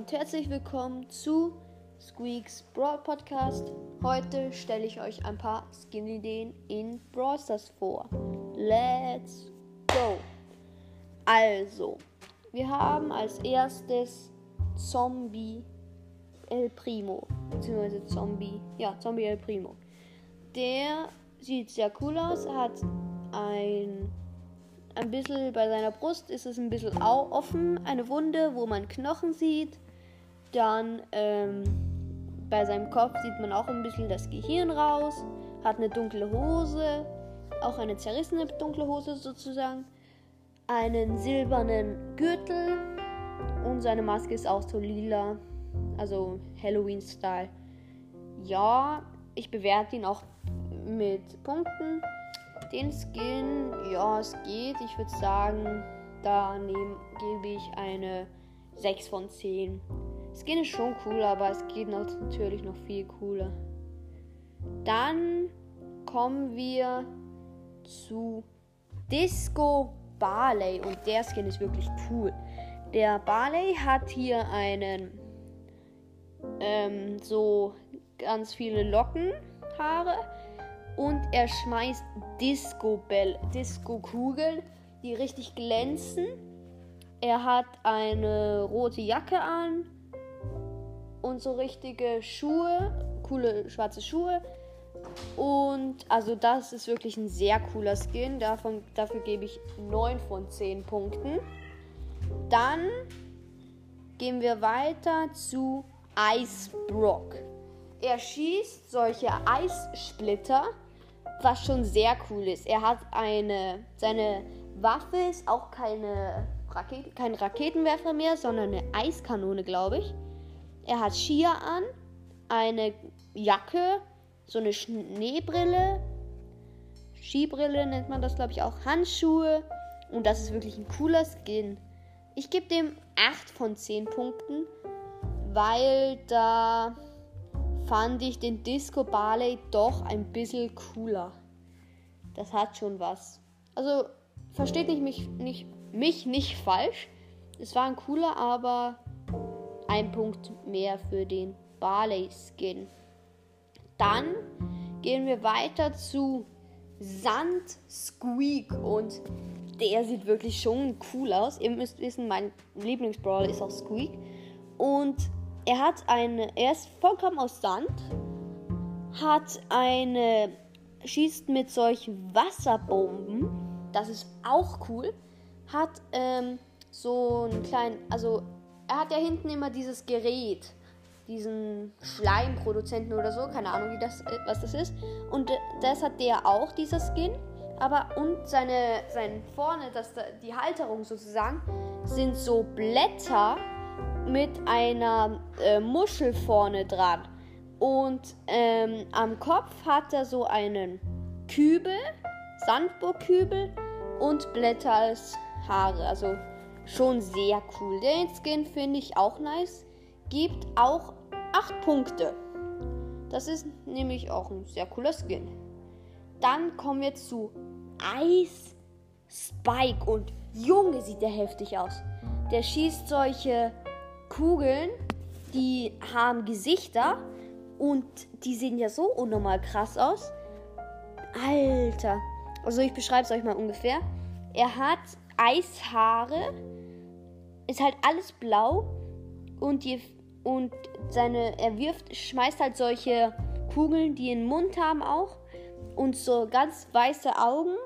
und herzlich willkommen zu Squeaks Brawl Podcast. Heute stelle ich euch ein paar Skin-Ideen in Brawl Stars vor. Let's go! Also, wir haben als erstes Zombie El Primo, beziehungsweise Zombie, ja, Zombie El Primo. Der sieht sehr cool aus, hat ein ein bisschen bei seiner Brust ist es ein bisschen offen, eine Wunde, wo man Knochen sieht. Dann ähm, bei seinem Kopf sieht man auch ein bisschen das Gehirn raus. Hat eine dunkle Hose, auch eine zerrissene dunkle Hose sozusagen. Einen silbernen Gürtel und seine Maske ist auch so lila, also Halloween-Style. Ja, ich bewerte ihn auch mit Punkten. Den Skin, ja, es geht. Ich würde sagen, da gebe ich eine 6 von 10. Skin ist schon cool, aber es geht natürlich noch viel cooler. Dann kommen wir zu Disco Barley und der Skin ist wirklich cool. Der Barley hat hier einen ähm, so ganz viele Lockenhaare und er schmeißt Disco-Bell, Disco-Kugeln, die richtig glänzen. Er hat eine rote Jacke an und so richtige Schuhe, coole schwarze Schuhe. Und also das ist wirklich ein sehr cooler Skin. Davon, dafür gebe ich 9 von 10 Punkten. Dann gehen wir weiter zu Ice Brock. Er schießt solche Eissplitter, was schon sehr cool ist. Er hat eine, seine Waffe ist auch keine Rakete, kein Raketenwerfer mehr, sondern eine Eiskanone, glaube ich. Er hat Skier an, eine Jacke, so eine Schneebrille, Skibrille nennt man das, glaube ich, auch, Handschuhe. Und das ist wirklich ein cooler Skin. Ich gebe dem 8 von 10 Punkten, weil da fand ich den Disco Barley doch ein bisschen cooler. Das hat schon was. Also, versteht nicht mich nicht, mich nicht falsch. Es war ein cooler, aber ein Punkt mehr für den Barley Skin. Dann gehen wir weiter zu Sand Squeak und der sieht wirklich schon cool aus. Ihr müsst wissen, mein Lieblingsbrawler ist auch Squeak und er hat eine, er ist vollkommen aus Sand, hat eine, schießt mit solchen Wasserbomben, das ist auch cool, hat ähm, so einen kleinen, also er hat ja hinten immer dieses Gerät, diesen Schleimproduzenten oder so, keine Ahnung, wie das, äh, was das ist. Und das hat der auch, dieser Skin. Aber und seine, sein vorne, das, die Halterung sozusagen, sind so Blätter, mit einer äh, Muschel vorne dran. Und ähm, am Kopf hat er so einen Kübel, Sandburgkübel und Blätter als Haare. Also schon sehr cool. Den Skin finde ich auch nice. Gibt auch 8 Punkte. Das ist nämlich auch ein sehr cooler Skin. Dann kommen wir zu Ice Spike. Und Junge, sieht der heftig aus. Der schießt solche Kugeln, die haben Gesichter und die sehen ja so unnormal krass aus. Alter. Also ich beschreibe es euch mal ungefähr. Er hat Eishaare, ist halt alles blau und, die, und seine, er wirft, schmeißt halt solche Kugeln, die einen Mund haben auch und so ganz weiße Augen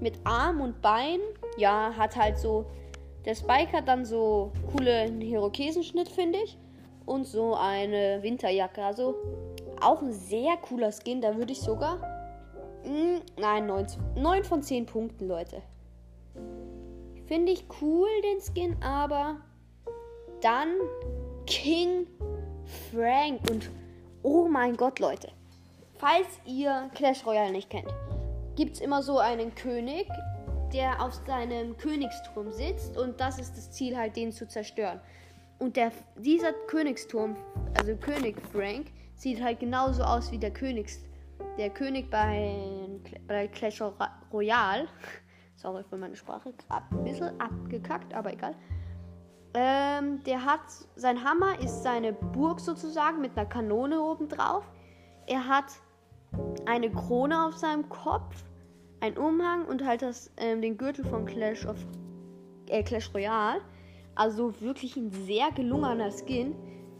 mit Arm und Bein. Ja, hat halt so der Spike hat dann so coolen Hirokesenschnitt, finde ich. Und so eine Winterjacke. Also auch ein sehr cooler Skin. Da würde ich sogar. Mh, hm, nein, 9, 9 von 10 Punkten, Leute. Finde ich cool, den Skin, aber dann King Frank. Und oh mein Gott, Leute. Falls ihr Clash Royale nicht kennt, gibt es immer so einen König, der auf seinem Königsturm sitzt und das ist das Ziel, halt den zu zerstören. Und der, dieser Königsturm, also König Frank, sieht halt genauso aus wie der Königs, der König bei, bei Clash Royale. Sorry für meine Sprache, ein bisschen abgekackt, aber egal. Ähm, der hat, sein Hammer ist seine Burg sozusagen mit einer Kanone oben drauf. Er hat eine Krone auf seinem Kopf, einen Umhang und halt das, ähm, den Gürtel von Clash of äh, Clash Royale. Also wirklich ein sehr gelungener Skin.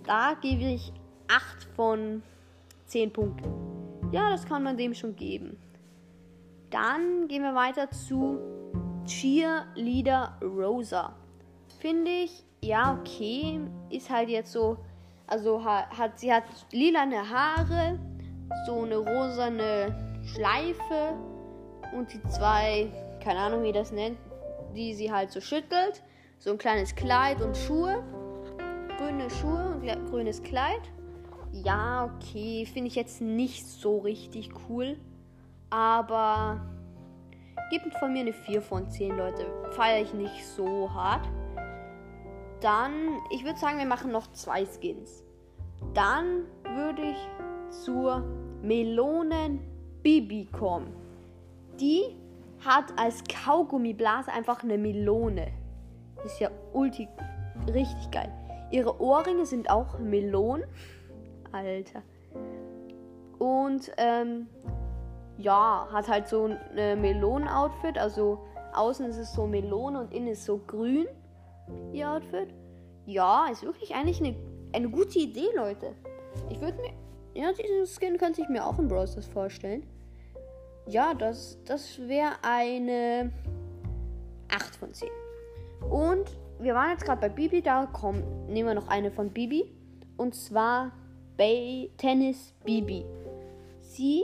Da gebe ich 8 von 10 Punkten. Ja, das kann man dem schon geben. Dann gehen wir weiter zu Cheerleader Rosa. Finde ich, ja, okay. Ist halt jetzt so. Also hat sie hat lilane Haare, so eine rosane Schleife und die zwei, keine Ahnung wie das nennt, die sie halt so schüttelt. So ein kleines Kleid und Schuhe. Grüne Schuhe und grünes Kleid. Ja, okay. Finde ich jetzt nicht so richtig cool. Aber gibt von mir eine 4 von 10, Leute. Feiere ich nicht so hart. Dann, ich würde sagen, wir machen noch zwei Skins. Dann würde ich zur Melonen Bibi kommen. Die hat als Kaugummiblase einfach eine Melone. Ist ja ulti richtig geil. Ihre Ohrringe sind auch Melonen. Alter. Und ähm, ja, hat halt so ein Melonen-Outfit. Also außen ist es so Melone und innen ist so grün ihr Outfit. Ja, ist wirklich eigentlich eine, eine gute Idee, Leute. Ich würde mir. Ja, diesen Skin könnte ich mir auch in Brawl vorstellen. Ja, das, das wäre eine 8 von 10. Und wir waren jetzt gerade bei Bibi, da kommen, nehmen wir noch eine von Bibi. Und zwar Bay Tennis Bibi. Sie,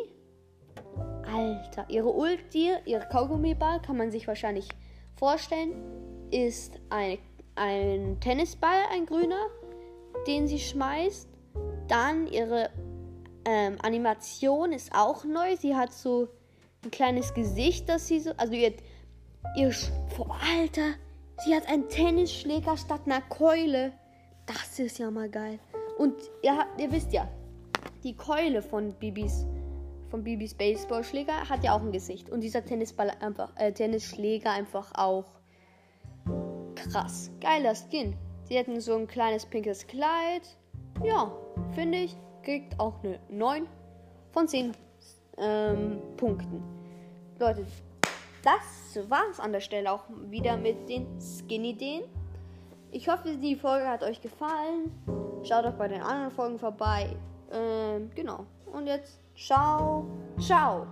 Alter, ihre Ulti, ihre Kaugummiball, kann man sich wahrscheinlich vorstellen, ist eine ein Tennisball, ein grüner, den sie schmeißt. Dann ihre ähm, Animation ist auch neu. Sie hat so ein kleines Gesicht, das sie so. Also ihr. ihr oh, Alter, sie hat einen Tennisschläger statt einer Keule. Das ist ja mal geil. Und ihr, ihr wisst ja, die Keule von Bibis von Bibis Baseballschläger hat ja auch ein Gesicht. Und dieser Tennisball einfach, äh, Tennisschläger einfach auch krass. Geiler Skin. Sie hätten so ein kleines pinkes Kleid. Ja, finde ich, kriegt auch eine 9 von 10 ähm, Punkten. Leute, das war es an der Stelle auch wieder mit den Skin-Ideen. Ich hoffe, die Folge hat euch gefallen. Schaut auch bei den anderen Folgen vorbei. Ähm, genau. Und jetzt, 烧。烧。